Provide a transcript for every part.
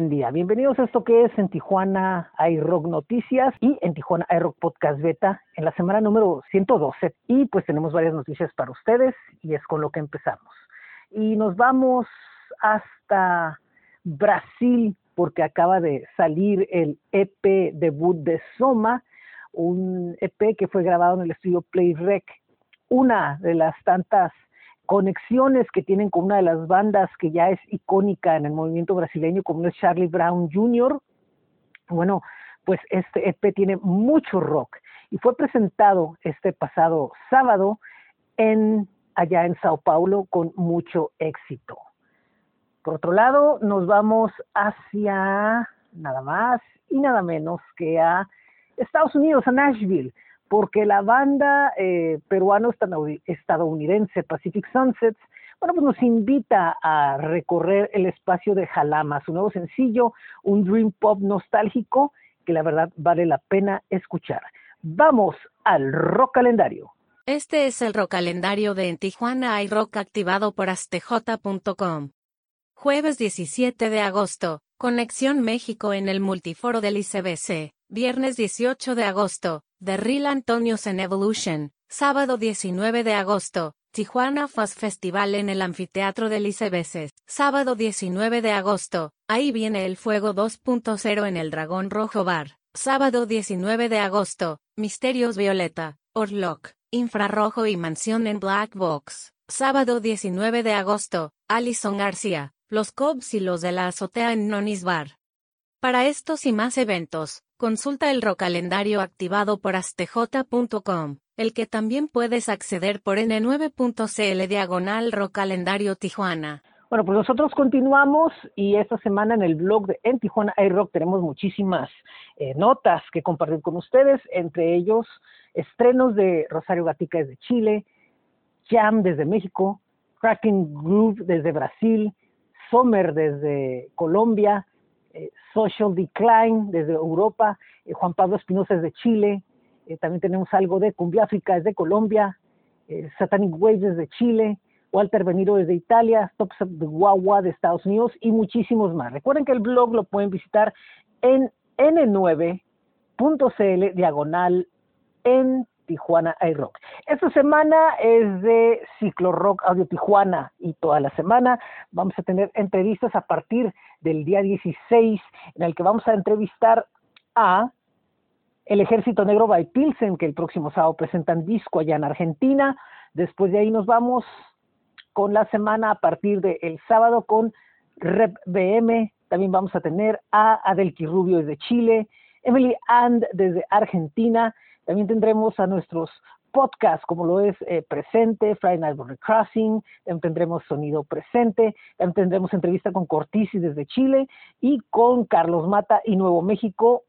buen día. Bienvenidos a esto que es en Tijuana iRock Noticias y en Tijuana iRock Podcast Beta en la semana número 112. Y pues tenemos varias noticias para ustedes y es con lo que empezamos. Y nos vamos hasta Brasil porque acaba de salir el EP debut de Soma, un EP que fue grabado en el estudio Playrec, una de las tantas conexiones que tienen con una de las bandas que ya es icónica en el movimiento brasileño, como es Charlie Brown Jr. Bueno, pues este EP tiene mucho rock y fue presentado este pasado sábado en allá en Sao Paulo con mucho éxito. Por otro lado, nos vamos hacia nada más y nada menos que a Estados Unidos, a Nashville, porque la banda eh, peruano-estadounidense Pacific Sunsets, bueno, pues nos invita a recorrer el espacio de Jalama, su nuevo sencillo, un dream pop nostálgico que la verdad vale la pena escuchar. Vamos al rock calendario. Este es el rock calendario de En Tijuana hay rock activado por astj.com. Jueves 17 de agosto, Conexión México en el multiforo del ICBC. Viernes 18 de agosto, The Real Antonios en Evolution. Sábado 19 de agosto, Tijuana Fuzz Festival en el Anfiteatro del ICBC. Sábado 19 de agosto, Ahí viene el fuego 2.0 en el Dragón Rojo Bar. Sábado 19 de agosto, Misterios Violeta, Orlock, Infrarrojo y Mansión en Black Box. Sábado 19 de agosto, Alison García, Los Cobs y los de la azotea en Nonis Bar. Para estos y más eventos, consulta el rocalendario activado por astj.com, el que también puedes acceder por n9.cl diagonal rocalendario Tijuana. Bueno, pues nosotros continuamos y esta semana en el blog de En Tijuana iRock tenemos muchísimas eh, notas que compartir con ustedes, entre ellos estrenos de Rosario Gatica desde Chile, Jam desde México, Cracking Groove desde Brasil, Sommer desde Colombia, eh, Social Decline desde Europa, eh, Juan Pablo Espinosa desde Chile, eh, también tenemos algo de Cumbia África desde Colombia, Satanic Waves desde Chile, Walter Beniro desde Italia, Tops of the Guagua de Estados Unidos y muchísimos más. Recuerden que el blog lo pueden visitar en n9.cl diagonal en Tijuana iRock. Esta semana es de Ciclo Rock Audio Tijuana y toda la semana vamos a tener entrevistas a partir del día 16 en el que vamos a entrevistar a el Ejército Negro by Pilsen, que el próximo sábado presentan disco allá en Argentina. Después de ahí nos vamos con la semana a partir del sábado con Rep BM. También vamos a tener a Adelki Rubio desde Chile, Emily And desde Argentina también tendremos a nuestros podcasts, como lo es eh, Presente, Friday Night Crossing, tendremos Sonido Presente, tendremos entrevista con Cortisi desde Chile y con Carlos Mata y Nuevo México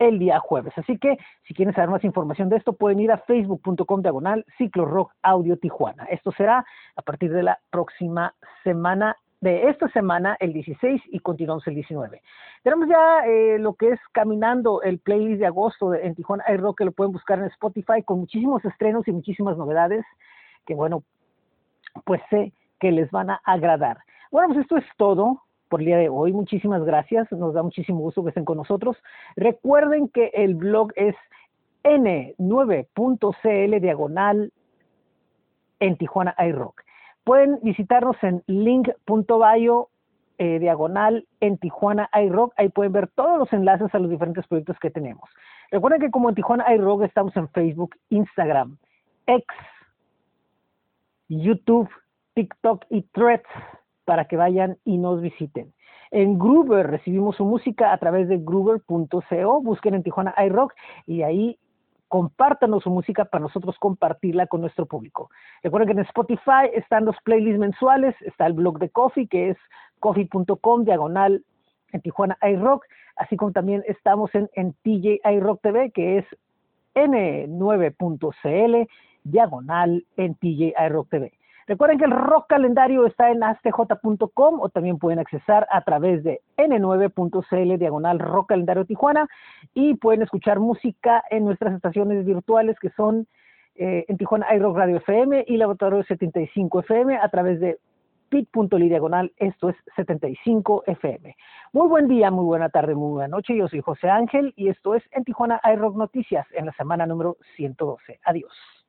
el día jueves. Así que si quieren saber más información de esto, pueden ir a facebook.com diagonal ciclo rock audio Tijuana. Esto será a partir de la próxima semana de esta semana, el 16, y continuamos el 19. Tenemos ya eh, lo que es Caminando, el playlist de agosto en Tijuana Rock, que lo pueden buscar en Spotify, con muchísimos estrenos y muchísimas novedades, que bueno, pues sé que les van a agradar. Bueno, pues esto es todo por el día de hoy. Muchísimas gracias, nos da muchísimo gusto que estén con nosotros. Recuerden que el blog es n9.cl diagonal en Tijuana iRock. Pueden visitarnos en link.bio eh, diagonal en Tijuana iRock. Ahí pueden ver todos los enlaces a los diferentes proyectos que tenemos. Recuerden que como en Tijuana iRock estamos en Facebook, Instagram, X, YouTube, TikTok y Threads para que vayan y nos visiten. En Groover recibimos su música a través de groover.co. Busquen en Tijuana iRock y ahí compártanos su música para nosotros compartirla con nuestro público. Recuerden que en Spotify están los playlists mensuales, está el blog de Coffee, que es coffee.com, diagonal en Tijuana iRock, así como también estamos en, en TJ iRock TV, que es n9.cl, diagonal en TJ iRock TV. Recuerden que el rock calendario está en astj.com o también pueden accesar a través de n9.cl diagonal rock calendario Tijuana y pueden escuchar música en nuestras estaciones virtuales que son eh, en Tijuana iRock Radio FM y Laboratorio 75 FM a través de bit.ly diagonal, esto es 75 FM. Muy buen día, muy buena tarde, muy buena noche. Yo soy José Ángel y esto es en Tijuana iRock Noticias en la semana número 112. Adiós.